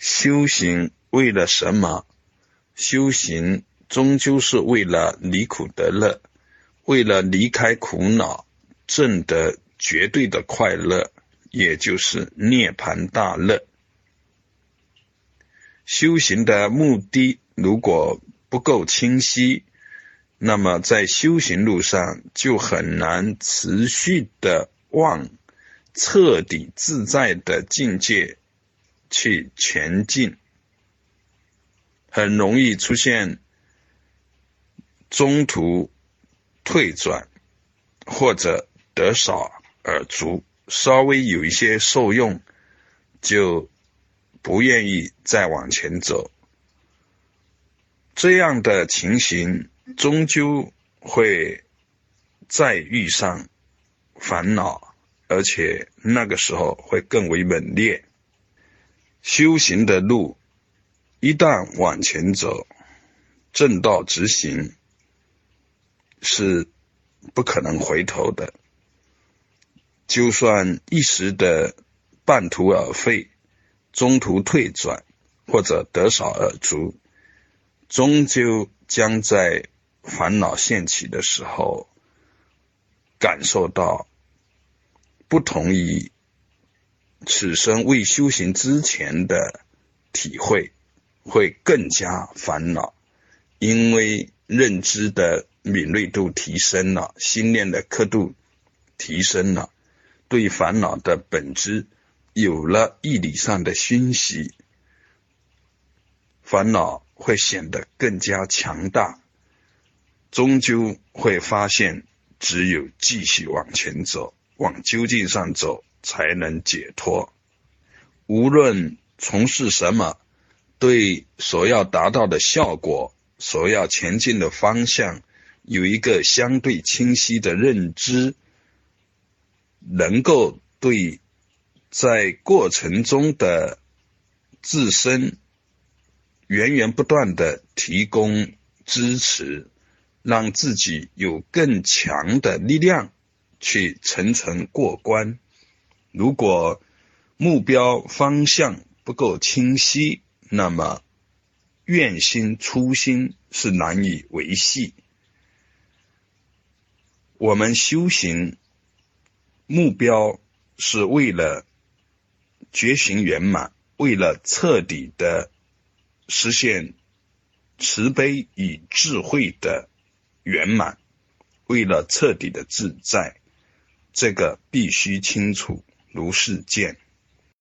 修行为了什么？修行终究是为了离苦得乐，为了离开苦恼，证得绝对的快乐，也就是涅槃大乐。修行的目的如果不够清晰，那么在修行路上就很难持续的往彻底自在的境界去前进。很容易出现中途退转，或者得少而足，稍微有一些受用，就不愿意再往前走。这样的情形终究会再遇上烦恼，而且那个时候会更为猛烈。修行的路。一旦往前走，正道直行是不可能回头的。就算一时的半途而废、中途退转或者得少而足，终究将在烦恼现起的时候，感受到不同于此生未修行之前的体会。会更加烦恼，因为认知的敏锐度提升了，心念的刻度提升了，对烦恼的本质有了义理上的熏习，烦恼会显得更加强大，终究会发现，只有继续往前走，往究竟上走，才能解脱。无论从事什么。对所要达到的效果、所要前进的方向有一个相对清晰的认知，能够对在过程中的自身源源不断的提供支持，让自己有更强的力量去层层过关。如果目标方向不够清晰，那么，愿心初心是难以维系。我们修行目标是为了觉醒圆满，为了彻底的实现慈悲与智慧的圆满，为了彻底的自在，这个必须清楚如是见。